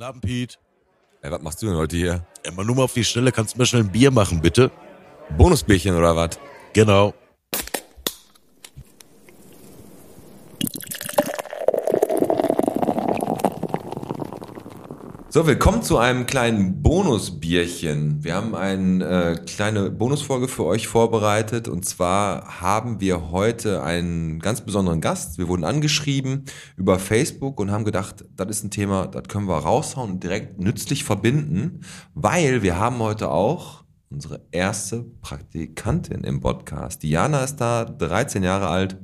Abend, Pete. Ey, was machst du denn heute hier? Mal nur mal auf die Stelle, kannst du mir schnell ein Bier machen, bitte? Bonusbierchen oder was? Genau. So, willkommen zu einem kleinen Bonusbierchen. Wir haben eine äh, kleine Bonusfolge für euch vorbereitet und zwar haben wir heute einen ganz besonderen Gast. Wir wurden angeschrieben über Facebook und haben gedacht, das ist ein Thema, das können wir raushauen und direkt nützlich verbinden, weil wir haben heute auch unsere erste Praktikantin im Podcast. Diana ist da, 13 Jahre alt,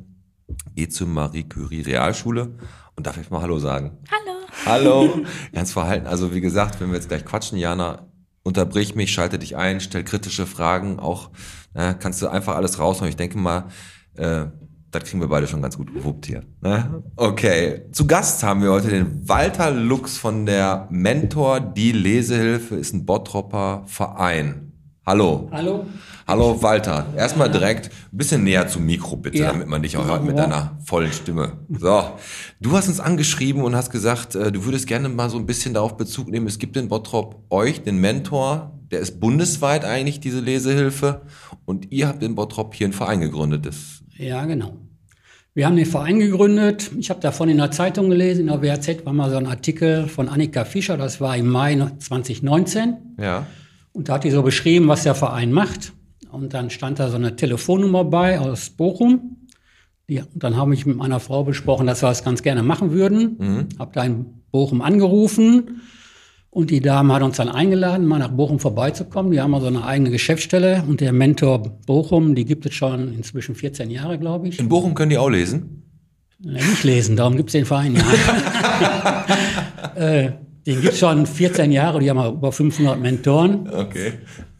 geht zur Marie Curie Realschule und darf ich mal Hallo sagen? Hallo. Hallo. Ganz verhalten. Also wie gesagt, wenn wir jetzt gleich quatschen, Jana, unterbrich mich, schalte dich ein, stell kritische Fragen. Auch äh, kannst du einfach alles raushauen. Ich denke mal, äh, das kriegen wir beide schon ganz gut gewuppt hier. Ne? Okay. Zu Gast haben wir heute den Walter Lux von der Mentor, die Lesehilfe, ist ein Bottropper Verein. Hallo. Hallo. Hallo Walter. Erstmal direkt ein bisschen näher zum Mikro bitte, Ja. damit man dich auch hört mit deiner vollen Stimme. So. Du hast uns angeschrieben und hast gesagt, äh, du würdest gerne mal so ein bisschen darauf Bezug nehmen. Es gibt in Bottrop euch, den Mentor, der ist bundesweit eigentlich diese Lesehilfe und ihr habt in Bottrop hier einen Verein gegründet. Das, Ja, genau. Wir haben den Verein gegründet. Ich habe davon in der Zeitung gelesen, in der WAZ war mal so ein Artikel von Annika Fischer, das war im Mai 2019. ja. Und da hat die so beschrieben, was der Verein macht. Und dann stand da so eine Telefonnummer bei aus Bochum. Die, und dann habe ich mit meiner Frau besprochen, dass wir das ganz gerne machen würden. Mhm. Habe da in Bochum angerufen. Und die Dame hat uns dann eingeladen, mal nach Bochum vorbeizukommen. Die haben also eine eigene Geschäftsstelle. Und der Mentor Bochum, die gibt es schon inzwischen 14 Jahre, glaube ich. In Bochum können die auch lesen? Nicht lesen, darum gibt es den Verein ja. äh, den gibt es schon 14 Jahre, die haben über 500 Mentoren. Okay.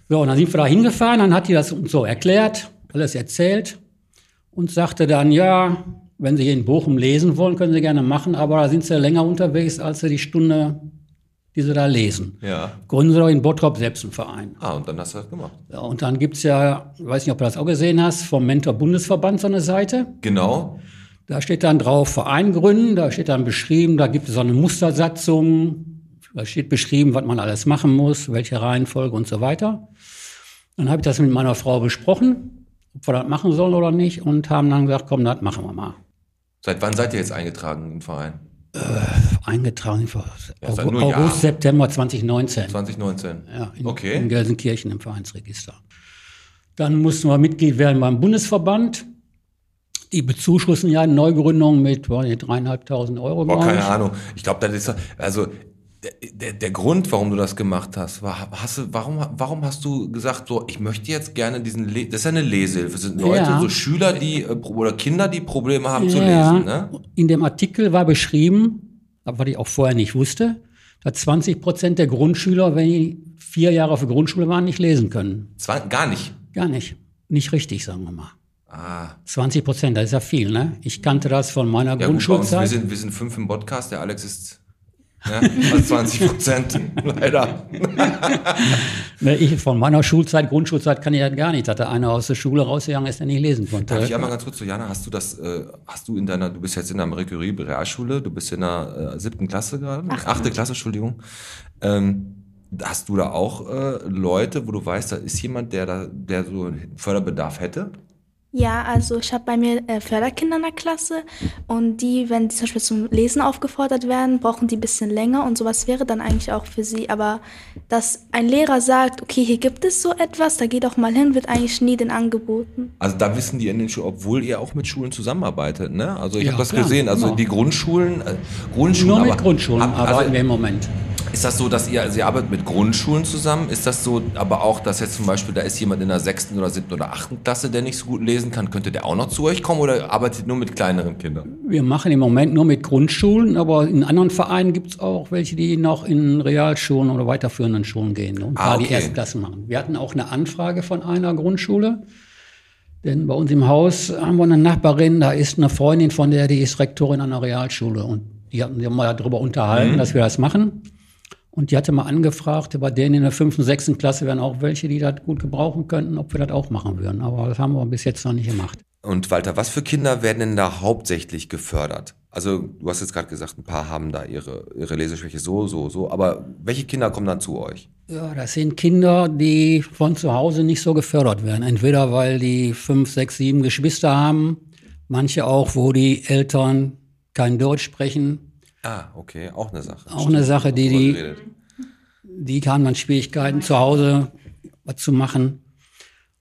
So, und dann sind wir da hingefahren, dann hat die das uns so erklärt, alles erzählt und sagte dann, ja, wenn Sie hier in Bochum lesen wollen, können Sie gerne machen, aber da sind Sie länger unterwegs, als Sie die Stunde, die Sie da lesen. Ja. Gründen Sie doch in Bottrop selbst einen Verein. Ah, und dann hast du das gemacht. Ja, und dann gibt's ja, ich weiß nicht, ob du das auch gesehen hast, vom Mentor Bundesverband so eine Seite. Genau. Da steht dann drauf Verein gründen, da steht dann beschrieben, da gibt es so eine Mustersatzung, da steht beschrieben, was man alles machen muss, welche Reihenfolge und so weiter. Dann habe ich das mit meiner Frau besprochen, ob wir das machen sollen oder nicht und haben dann gesagt, komm, das machen wir mal. Seit wann seid ihr jetzt eingetragen im Verein? Eingetragen vor Ja, August. August, September 2019. 2019. Ja, in, Okay. in Gelsenkirchen im Vereinsregister. Dann mussten wir Mitglied werden beim Bundesverband. Die bezuschussen ja Neugründungen mit boah, dreieinhalbtausend Euro. Boah, keine. Ahnung. Ich glaube, das ist also der, der, Grund, warum du das gemacht hast, war, hast du, warum, warum hast du gesagt, so, ich möchte jetzt gerne diesen, Le das ist ja eine Lesehilfe, das sind Leute, Ja. so Schüler, die äh, oder Kinder, die Probleme haben zu Ja, lesen, ne? In dem Artikel war beschrieben, was ich auch vorher nicht wusste, dass 20 Prozent der Grundschüler, wenn die vier Jahre auf der Grundschule waren, nicht lesen können. Zwar, gar nicht. Gar nicht. Nicht richtig, sagen wir mal. Ah, 20 Prozent, das ist ja viel, ne? Ich kannte das von meiner ja, gut, bei uns, wir Grundschulzeit. sind, wir sind fünf im Podcast, der Alex ist ne, fast 20 Prozent, leider. Ich, von meiner Schulzeit, Grundschulzeit kann ich das gar nicht, dass da einer aus der Schule rausgegangen ist, der nicht lesen konnte. Darf ich einmal ganz kurz zu Jana, hast du das, äh, hast du in deiner, du bist jetzt in der Marie Curie Realschule, du bist in der äh, siebten Klasse gerade, achte, Klasse, Entschuldigung. Ähm, hast du da auch äh, Leute, wo du weißt, da ist jemand, der da, der so einen Förderbedarf hätte? Ja, also ich habe bei mir äh, Förderkinder in der Klasse und die, wenn die zum Beispiel zum Lesen aufgefordert werden, brauchen die ein bisschen länger und sowas wäre dann eigentlich auch für sie. Aber dass ein Lehrer sagt, okay, hier gibt es so etwas, da geht doch mal hin, wird eigentlich nie den angeboten. Also da wissen die in den Schulen, obwohl ihr auch mit Schulen zusammenarbeitet, ne? Also ich Ja, habe das klar, gesehen, also genau. die Grundschulen, äh, Grundschulen, Nur mit aber- Grundschulen arbeiten also, wir im Moment. Ist das so, dass ihr, also ihr arbeitet mit Grundschulen zusammen? Ist das so, aber auch, dass jetzt zum Beispiel, da ist jemand in der sechsten oder siebten oder achten Klasse, der nicht so gut lesen kann, könnte der auch noch zu euch kommen oder arbeitet nur mit kleineren Kindern? Wir machen im Moment nur mit Grundschulen, aber in anderen Vereinen gibt es auch welche, die noch in Realschulen oder weiterführenden Schulen gehen und Ah, da die okay. Erstklassen machen. Wir hatten auch eine Anfrage von einer Grundschule, denn bei uns im Haus haben wir eine Nachbarin, da ist eine Freundin von der, die ist Rektorin einer Realschule und die hatten sich mal darüber unterhalten, dass wir das machen. Und die hatte mal angefragt, bei denen in der fünften, sechsten Klasse wären auch welche, die das gut gebrauchen könnten, ob wir das auch machen würden. Aber das haben wir bis jetzt noch nicht gemacht. Und Walter, was für Kinder werden denn da hauptsächlich gefördert? Also du hast jetzt gerade gesagt, ein paar haben da ihre, ihre Leseschwäche so, so, so. Aber welche Kinder kommen dann zu euch? Ja, das sind Kinder, die von zu Hause nicht so gefördert werden. Entweder weil die fünf, sechs, sieben Geschwister haben, manche auch, wo die Eltern kein Deutsch sprechen. Ah, okay, auch eine Sache. Auch eine Sache, die die, die haben dann Schwierigkeiten zu Hause was zu machen.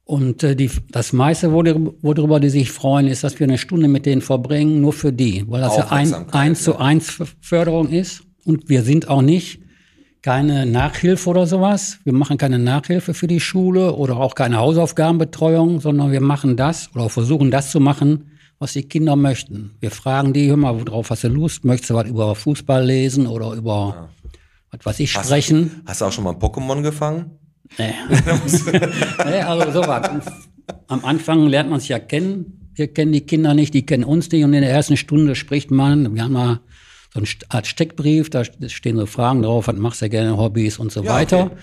Und äh, die, das meiste, worüber, die sich freuen, ist, dass wir eine Stunde mit denen verbringen, nur für die, weil das ja ein, eins zu eins Förderung ist. Und wir sind auch nicht keine Nachhilfe oder sowas. Wir machen keine Nachhilfe für die Schule oder auch keine Hausaufgabenbetreuung, sondern wir machen das oder versuchen das zu machen, was die Kinder möchten. Wir fragen die, mal, worauf hast du Lust? Möchtest du was über Fußball lesen oder über was weiß ich Hast- sprechen? Hast du auch schon mal Pokémon gefangen? Nee. nee, also so was. Am Anfang lernt man sich ja kennen. Wir kennen die Kinder nicht, die kennen uns nicht. Und in der ersten Stunde spricht man, wir haben mal so eine Art Steckbrief, da stehen so Fragen drauf, was machst du gerne, Hobbys und so Ja, weiter. okay.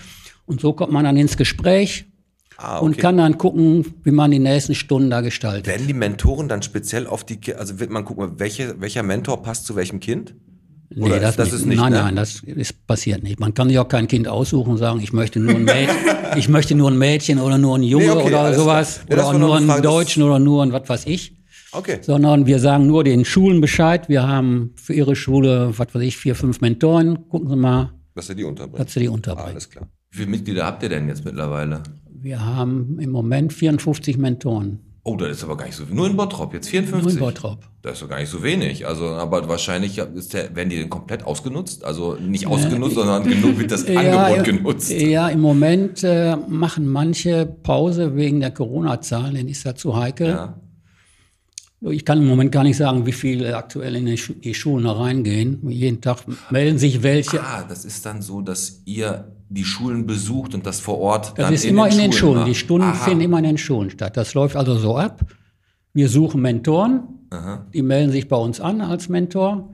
Und so kommt man dann ins Gespräch Ah, und kann dann gucken, wie man die nächsten Stunden da gestaltet. Werden die Mentoren dann speziell auf die, also wird man gucken, welche, welcher Mentor passt zu welchem Kind? Nee, Oder das, das nicht. ist nicht, Nein, ne? nein, das ist passiert nicht. Man kann sich auch kein Kind aussuchen und sagen, ich möchte nur ein Mädchen, ich möchte nur ein Mädchen oder nur ein Junge Nee, okay, oder sowas. Ja, oder nur eine einen Frage, Deutschen oder nur ein was weiß ich. Okay. Sondern wir sagen nur den Schulen Bescheid. Wir haben für ihre Schule, was weiß ich, vier, fünf Mentoren. Gucken Sie mal, Dass er die unterbringt. dass Sie die Ah, unterbringen. alles klar. Wie viele Mitglieder habt ihr denn jetzt mittlerweile? Wir haben im Moment 54 Mentoren. Oh, das ist aber gar nicht so Nur in Bottrop, jetzt 54. Nur in Bottrop. Das ist doch gar nicht so wenig. Also, aber wahrscheinlich der, werden die denn komplett ausgenutzt? Also nicht ausgenutzt, sondern genug wird das Angebot genutzt. Ja, im Moment äh, machen manche Pause wegen der Corona-Zahlen, denn ist ja zu heikel. Ja. Ich kann im Moment gar nicht sagen, wie viele aktuell in die, Schu die Schulen reingehen. Jeden Tag melden sich welche. Ah, das ist dann so, dass ihr die Schulen besucht und das vor Ort Das ist immer in den Schulen. macht. Die Stunden Aha. finden immer in den Schulen statt. Das läuft also so ab. Wir suchen Mentoren. Aha. Die melden sich bei uns an als Mentor.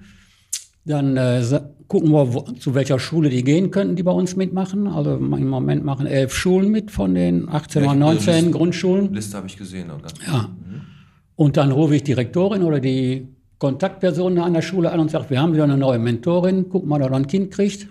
Dann äh, gucken wir, wo, zu welcher Schule die gehen könnten, die bei uns mitmachen. Also im Moment machen elf Schulen mit von den 18 oder Welche 19 Liste? Grundschulen. Liste habe ich gesehen. Oder? Ja. Und dann rufe ich die Rektorin oder die Kontaktperson an der Schule an und sage, wir haben wieder eine neue Mentorin, guck mal, ob er ein Kind kriegt.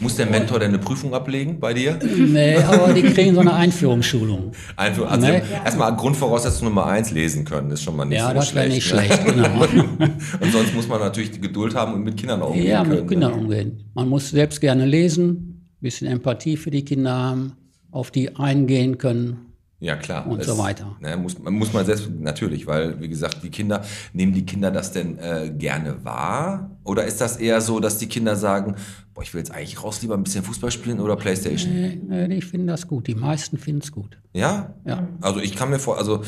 Muss der Mentor denn eine Prüfung ablegen bei dir? Nee, aber die kriegen so eine Einführungsschulung. Also, also Nee. erstmal Grundvoraussetzung Nummer eins lesen können, ist schon mal nicht Ja, so das wäre schlecht. nicht ne? schlecht, genau. Und sonst muss man natürlich die Geduld haben und mit Kindern umgehen Ja, können. mit Kindern umgehen. Man muss selbst gerne lesen, bisschen Empathie für die Kinder haben, auf die eingehen können. Ja, klar. Und so weiter. Ne, muss, man- muss man selbst, natürlich, weil, wie gesagt, die Kinder, nehmen die Kinder das denn äh, gerne wahr? Oder ist das eher so, dass die Kinder sagen, boah, ich will jetzt eigentlich raus, lieber ein bisschen Fußball spielen oder Playstation? Nee, nee, ich finde das gut. Die meisten finden es gut. Ja? Ja. Also ich kann mir vor, also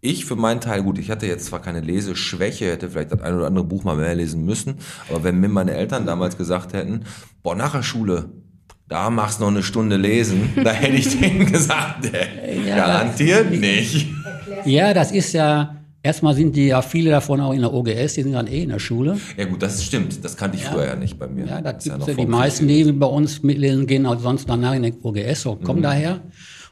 ich für meinen Teil, gut, ich hatte jetzt zwar keine Leseschwäche, hätte vielleicht das ein oder andere Buch mal mehr lesen müssen, aber wenn mir meine Eltern damals gesagt hätten, boah, nach der Schule, da machst du noch eine Stunde lesen, da hätte ich denen gesagt, nee, Ja, garantiert nicht. Ja, das ist ja, erstmal sind die ja viele davon auch in der OGS, die sind dann eh in der Schule. Ja gut, das stimmt, das kannte ich früher ja nicht bei mir. Ja, das ja gibt's ja die meisten, die bei uns mitlesen gehen, auch sonst danach in der OGS, so kommen Mhm. daher.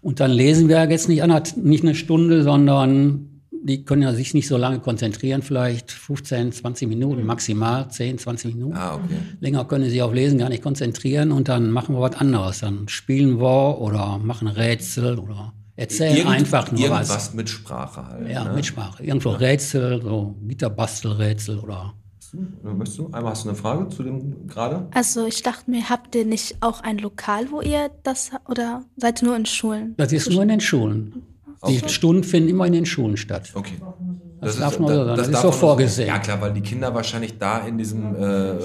Und dann lesen wir jetzt nicht, nicht eine Stunde, sondern die können ja sich nicht so lange konzentrieren, vielleicht 15, 20 Minuten maximal, 10, 20 Minuten. Ah, okay. Länger können sie sich auf Lesen gar nicht konzentrieren und dann machen wir was anderes. Dann spielen wir oder machen Rätsel oder erzählen Irgend- einfach nur irgendwas was. mit Sprache halt. Ja, ne? mit Sprache. Irgendwo Rätsel, so Gitterbastelrätsel oder Möchtest du? Einmal hast du eine Frage zu dem gerade? Also ich dachte mir, habt ihr nicht auch ein Lokal, wo ihr das oder seid ihr nur in Schulen? Das ist nur in den Schulen. Die Stunden finden immer in den Schulen statt. Okay. Das darf nur so sein. Das ist man vorgesehen. Ja klar, weil die Kinder wahrscheinlich da in diesem, äh, äh,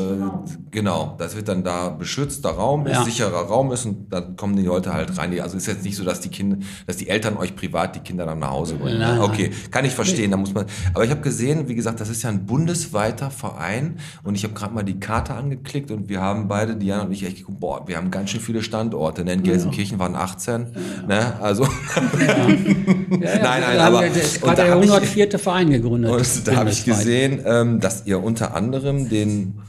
genau, das wird dann da beschützter Raum, ist Ja. sicherer Raum ist und dann kommen die Leute halt rein. Also ist jetzt nicht so, dass die Kinder, dass die Eltern euch privat die Kinder dann nach Hause bringen. Nein, ne? Okay, kann ich verstehen. Da muss man. Aber ich habe gesehen, wie gesagt, das ist ja ein bundesweiter Verein und ich habe gerade mal die Karte angeklickt und wir haben beide, Diana und ich, echt geguckt, boah, wir haben ganz schön viele Standorte. Ne? In Gelsenkirchen waren 18. Ne? Also Ja, ja, Nein, nein, aber- Das und da der hab ich- 104. Verein gegründet. Und da habe ich gesehen, ähm, dass ihr unter anderem den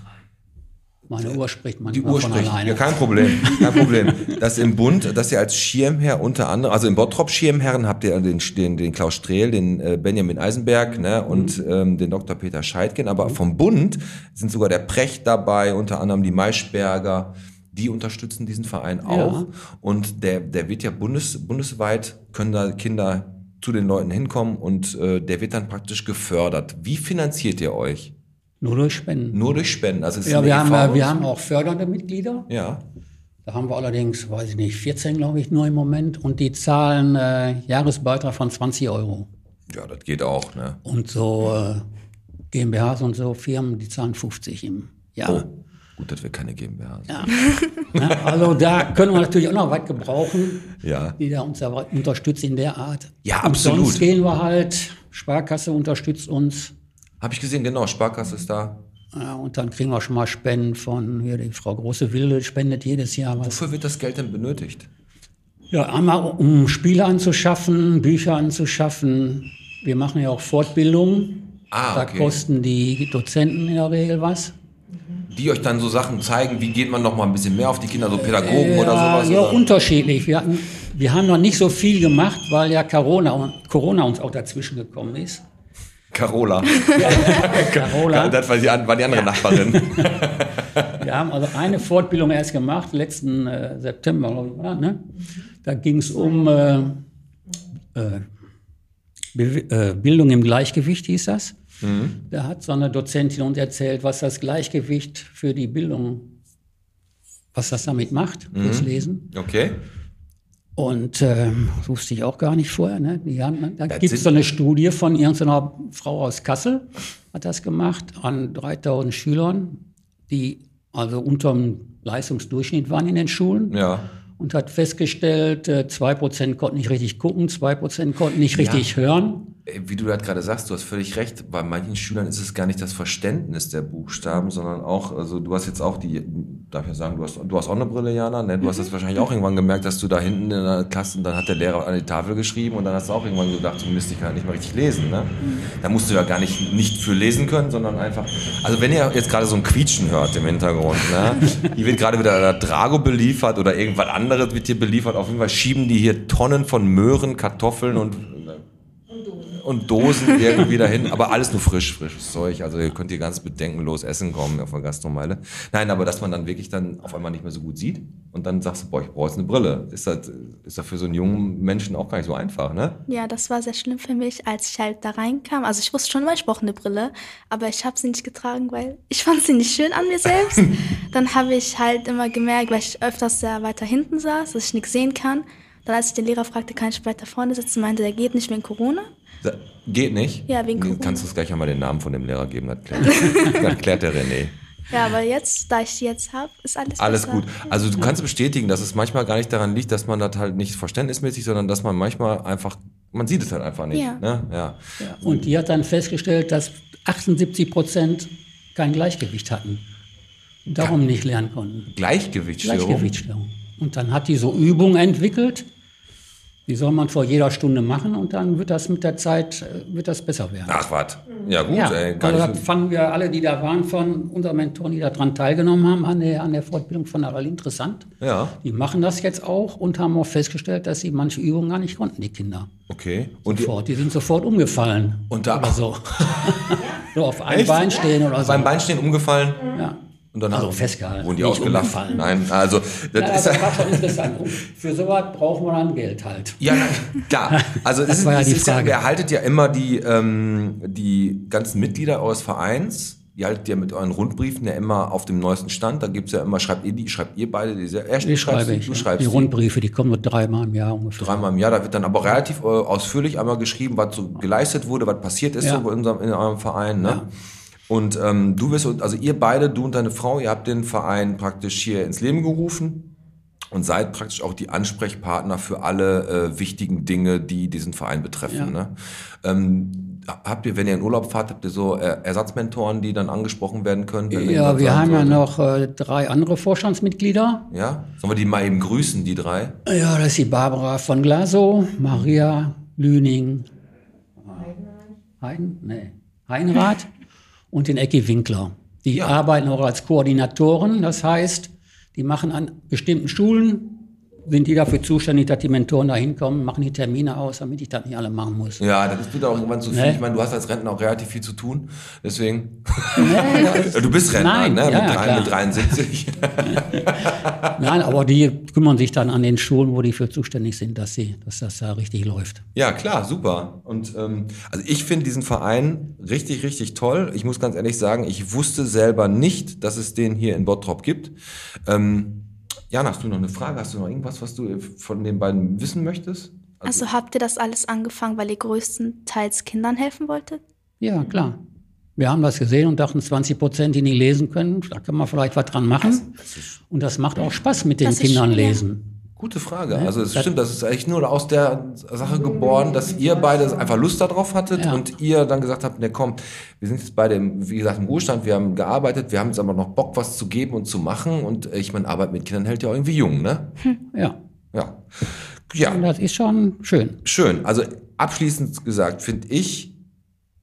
Meine Uhr spricht Die manchmal Uhr von spricht. alleine. Ja, kein Problem. Kein Problem. Dass im Bund, dass ihr als Schirmherr unter anderem, also im Bottrop Schirmherren habt ihr den, den, den Klaus Strehl, den äh, Benjamin Eisenberg ne, und ähm, den Dr. Peter Scheidgen. Aber vom Bund sind sogar der Precht dabei, unter anderem die Maischberger. Die unterstützen diesen Verein auch. Und der, der wird ja bundes, bundesweit, können da Kinder zu den Leuten hinkommen und äh, der wird dann praktisch gefördert. Wie finanziert ihr euch? Nur durch Spenden. Nur durch Spenden. Also ja, wir haben, wir haben auch fördernde Mitglieder. Ja. Da haben wir allerdings, weiß ich nicht, 14 glaube ich nur im Moment. Und die zahlen äh, Jahresbeitrag von 20 Euro. Ja, das geht auch, ne? Und so äh, GmbHs und so Firmen, die zahlen 50 im Jahr. Oh, gut, dass wir keine GmbH sind. Ja, also da können wir natürlich auch noch was gebrauchen, Ja. die da uns da unterstützt in der Art. Ja, Und absolut. sonst gehen wir halt, Sparkasse unterstützt uns. Habe ich gesehen, genau, Sparkasse ist da. Ja, und dann kriegen wir schon mal Spenden von, hier die Frau Große Wilde spendet jedes Jahr was. Wofür wird das Geld denn benötigt? Ja, einmal um Spiele anzuschaffen, Bücher anzuschaffen. Wir machen ja auch Fortbildungen. Ah, da okay. kosten die Dozenten in der Regel was. Die euch dann so Sachen zeigen, wie geht man noch mal ein bisschen mehr auf die Kinder, so Pädagogen oder ja, sowas? ja, oder? unterschiedlich. Wir, hatten, wir haben noch nicht so viel gemacht, weil ja Corona, Corona uns auch dazwischen gekommen ist. Carola. Carola. Das war die, war die andere Nachbarin. Wir haben also eine Fortbildung erst gemacht, letzten äh, September, glaube ich, war, ne? Da ging es um äh, äh, äh, Bildung im Gleichgewicht, hieß das. Da hat so eine Dozentin uns erzählt, was das Gleichgewicht für die Bildung, was das damit macht, fürs Lesen. Okay. Und ähm, das wusste ich auch gar nicht vorher. Ne? Haben, da Das gibt es so eine Studie von irgendeiner Frau aus Kassel, hat das gemacht, an 3000 Schülern, die also unterm Leistungsdurchschnitt waren in den Schulen Ja. und hat festgestellt, äh, 2% konnten nicht richtig gucken, 2% konnten nicht richtig hören. Wie du das gerade sagst, du hast völlig recht. Bei manchen Schülern ist es gar nicht das Verständnis der Buchstaben, sondern auch, also du hast jetzt auch die, darf ich ja sagen, du hast, du hast auch eine Brille, Jana, ne? Du hast das wahrscheinlich auch irgendwann gemerkt, dass du da hinten in der Klasse, und dann hat der Lehrer an die Tafel geschrieben und dann hast du auch irgendwann gedacht, so Mist, ich kann halt nicht mehr richtig lesen, ne? Da musst du ja gar nicht, nicht für lesen können, sondern einfach, also wenn ihr jetzt gerade so ein Quietschen hört im Hintergrund, ne? Hier wird gerade wieder der Drago beliefert oder irgendwas anderes wird hier beliefert, auf jeden Fall schieben die hier Tonnen von Möhren, Kartoffeln und und Dosen irgendwie dahin, aber alles nur frisch, frisches Zeug. Also ihr könnt hier ganz bedenkenlos essen kommen auf der Gastromeile. Nein, aber dass man dann wirklich dann auf einmal nicht mehr so gut sieht und dann sagst du, boah, ich brauche jetzt eine Brille. Ist das, ist das für so einen jungen Menschen auch gar nicht so einfach, ne? Ja, das war sehr schlimm für mich, als ich halt da reinkam. Also ich wusste schon immer, ich brauche eine Brille, aber ich habe sie nicht getragen, weil ich fand sie nicht schön an mir selbst. Dann habe ich halt immer gemerkt, weil ich öfters sehr weiter hinten saß, dass ich nichts sehen kann. Dann als ich den Lehrer fragte, kann ich weiter vorne sitzen, meinte, der geht nicht wegen Corona. Da- Geht nicht? Ja, wegen Corona. Kannst du uns gleich einmal den Namen von dem Lehrer geben? Das klärt, das klärt der René. Ja, aber jetzt, da ich die jetzt habe, ist alles Alles besser. gut. Also du kannst bestätigen, dass es manchmal gar nicht daran liegt, dass man das halt nicht verständnismäßig, sondern dass man manchmal einfach, man sieht es halt einfach nicht. Ja. Ne? ja. Ja, und die hat dann festgestellt, dass 78 Prozent kein Gleichgewicht hatten und darum nicht lernen konnten. Gleichgewichtsstörung. Gleichgewichtsstörung. Und dann hat die so Übungen entwickelt, die soll man vor jeder Stunde machen und dann wird das mit der Zeit äh, wird das besser werden. Ach was. Ja gut, ja, ey. Also das fanden wir alle, die da waren, von unseren Mentoren, die daran teilgenommen haben, an der, an der Fortbildung von Aral interessant. Ja. Die machen das jetzt auch und haben auch festgestellt, dass sie manche Übungen gar nicht konnten, die Kinder. Okay. Und die, Sofort. Die sind sofort umgefallen. Und da- oder so. so auf einem Echt? Bein stehen oder so. beim Beinstehen umgefallen? ja. Und dann Also festgehalten, Wurden die nicht ausgelacht? umgefallen. Nein, also das Ja, ist das war schon interessant. Und für sowas brauchen wir dann Geld halt. Ja, klar. Also Das es ist, war ja es die ist ja, Frage. ihr haltet ja immer die, ähm, die ganzen Mitglieder eures Vereins, ihr haltet ja mit euren Rundbriefen ja immer auf dem neuesten Stand. Da gibt's ja immer, schreibt ihr die, schreibt ihr beide diese, er Die schreibe ich. du, ja. schreibst die. Rundbriefe, die kommen nur dreimal im Jahr ungefähr. Dreimal im Jahr, da wird dann aber relativ äh, ausführlich einmal geschrieben, was so geleistet wurde, was passiert ist Ja. so bei unserem, in eurem Verein. Ne? Ja. Und ähm, du wirst, also ihr beide, du und deine Frau, ihr habt den Verein praktisch hier ins Leben gerufen und seid praktisch auch die Ansprechpartner für alle äh, wichtigen Dinge, die diesen Verein betreffen. Ja. Ne? Ähm, habt ihr, wenn ihr in Urlaub fahrt, habt ihr so äh, Ersatzmentoren, die dann angesprochen werden können? wenn Ja, wir haben ja sollte? noch äh, drei andere Vorstandsmitglieder. Ja? Sollen wir die mal eben grüßen, die drei? Ja, das ist die Barbara von Glasow, Maria Lüning, Heiden? Nee. Heinrath und den Ecki Winkler. Die Ja. arbeiten auch als Koordinatoren, das heißt, die machen an bestimmten Schulen, sind die dafür zuständig, dass die Mentoren da hinkommen, machen die Termine aus, damit ich das nicht alle machen muss. Ja, das ist wieder auch irgendwann zu viel. Nee. Ich meine, du hast als Rentner auch relativ viel zu tun. Deswegen. Das- Du bist Rentner, Nein, ne? ja, mit, drei, mit 73. Nein, aber die kümmern sich dann an den Schulen, wo die für zuständig sind, dass, sie, dass das da richtig läuft. Ja, klar, super. Und ähm, also ich finde diesen Verein richtig, richtig toll. Ich muss ganz ehrlich sagen, ich wusste selber nicht, dass es den hier in Bottrop gibt. Ähm, Jana, hast du noch eine Frage? Hast du noch irgendwas, was du von den beiden wissen möchtest? Also habt ihr das alles angefangen, weil ihr größtenteils Kindern helfen wolltet? Ja, klar. Wir haben das gesehen und dachten, 20 Prozent, die nicht lesen können, da kann man vielleicht was dran machen. Und das macht auch Spaß mit den Das ist Kindern schön, ja. Gute Frage. Also es das- stimmt, das ist eigentlich nur aus der Sache geboren, dass ihr beide einfach Lust darauf hattet Ja. und ihr dann gesagt habt, ne komm, wir sind jetzt beide, im, wie gesagt, im Ruhestand, wir haben gearbeitet, wir haben jetzt aber noch Bock, was zu geben und zu machen und äh, ich meine, Arbeit mit Kindern hält ja auch irgendwie jung, ne? Ja. Ja. Ja, Und das ist schon schön. schön. Also abschließend gesagt, finde ich,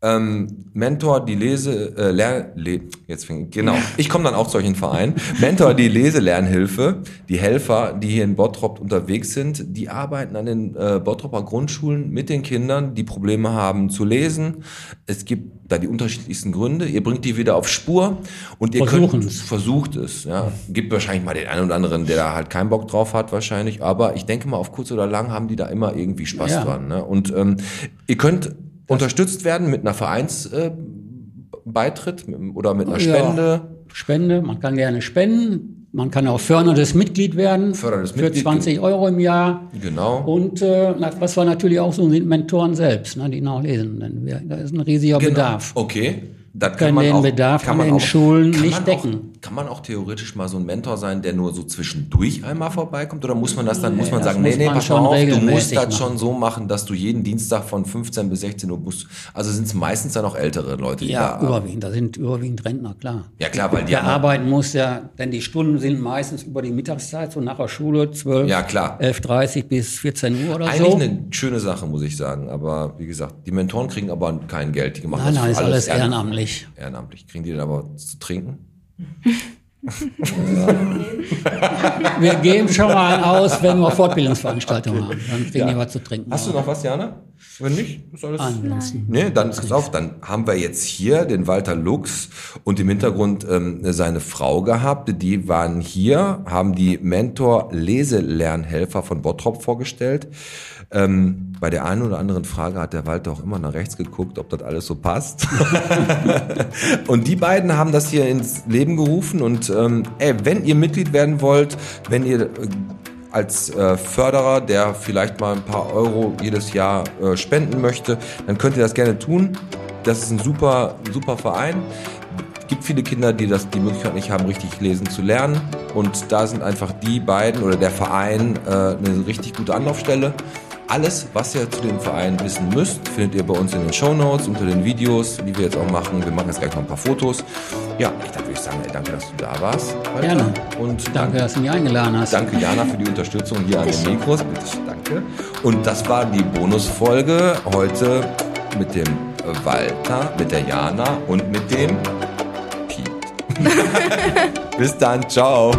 ähm, Mentor, die Lese, äh, Lern, Le jetzt fing, genau. Ich komme dann auch zu solchen Verein. Mentor, die Lese-Lernhilfe, die Helfer, die hier in Bottrop unterwegs sind, die arbeiten an den äh, Bottroper Grundschulen mit den Kindern, die Probleme haben zu lesen. Es gibt da die unterschiedlichsten Gründe. Ihr bringt die wieder auf Spur und ihr könnt, versucht es. Ja. Gibt wahrscheinlich mal den einen oder anderen, der da halt keinen Bock drauf hat, wahrscheinlich. Aber ich denke mal, auf kurz oder lang haben die da immer irgendwie Spaß Ja. dran. Ne? Und ähm, ihr könnt unterstützt werden mit einer Vereinsbeitritt äh, oder mit einer Ja. Spende. Spende, man kann gerne spenden. Man kann auch förderndes Mitglied werden. Förderndes für Mitglied. 20 Euro im Jahr. Genau. Und äh, was wir natürlich auch so sind Mentoren selbst, ne, die noch lesen. Denn wir, da ist ein riesiger Genau. Bedarf. Okay. Das kann Können man den auch, Bedarf kann an den auch, Schulen kann nicht decken. Auch, kann man auch theoretisch mal so ein Mentor sein, der nur so zwischendurch einmal vorbeikommt? Oder muss man das dann, muss man sagen, nee, muss nee, man pass mal auf, du musst das machen. schon so machen, dass du jeden Dienstag von 15 bis 16 Uhr musst. Also sind es meistens dann auch ältere Leute, die Ja, da überwiegend. Da sind überwiegend Rentner, klar. Ja klar, weil die Der arbeiten muss ja, denn die Stunden sind meistens über die Mittagszeit, so nach der Schule, 12, Ja, klar. 11.30 bis 14 Uhr oder Eigentlich so. eine schöne Sache, muss ich sagen. Aber wie gesagt, die Mentoren kriegen aber kein Geld. Die machen Nein, das nein, ist alles ehrenamt- ehrenamtlich. Ehrenamtlich. Kriegen die dann aber zu trinken? Wir geben schon mal aus, wenn wir Fortbildungsveranstaltungen haben. Dann kriegen die was zu trinken. Hast du noch was, Jana? Wenn nicht, ist alles. Ansonsten. Nee, dann pass auf, dann haben wir jetzt hier den Walter Lux und im Hintergrund ähm, seine Frau gehabt. Die waren hier, haben die Mentor-Leselernhelfer von Bottrop vorgestellt. Ähm, bei der einen oder anderen Frage hat der Walter auch immer nach rechts geguckt, ob das alles so passt. und die beiden haben das hier ins Leben gerufen. Und ähm, ey, wenn ihr Mitglied werden wollt, wenn ihr äh, als äh, Förderer, der vielleicht mal ein paar Euro jedes Jahr äh, spenden möchte, dann könnt ihr das gerne tun. Das ist ein super, super Verein. gibt viele Kinder, die das die Möglichkeit nicht haben, richtig lesen zu lernen. Und da sind einfach die beiden oder der Verein äh, eine richtig gute Anlaufstelle. Alles, was ihr zu dem Verein wissen müsst, findet ihr bei uns in den Show Notes unter den Videos, die wir jetzt auch machen. Wir machen jetzt gleich noch ein paar Fotos. Ja, ich dann würde ich sagen, ey, danke, dass du da warst. Walter. Gerne. Und Danke, dass du mich eingeladen hast. Danke, Jana, für die Unterstützung hier an den Mikros. Bitte, danke. Und das war die Bonusfolge heute mit dem Walter, mit der Jana und mit dem Piet. Bis dann, ciao.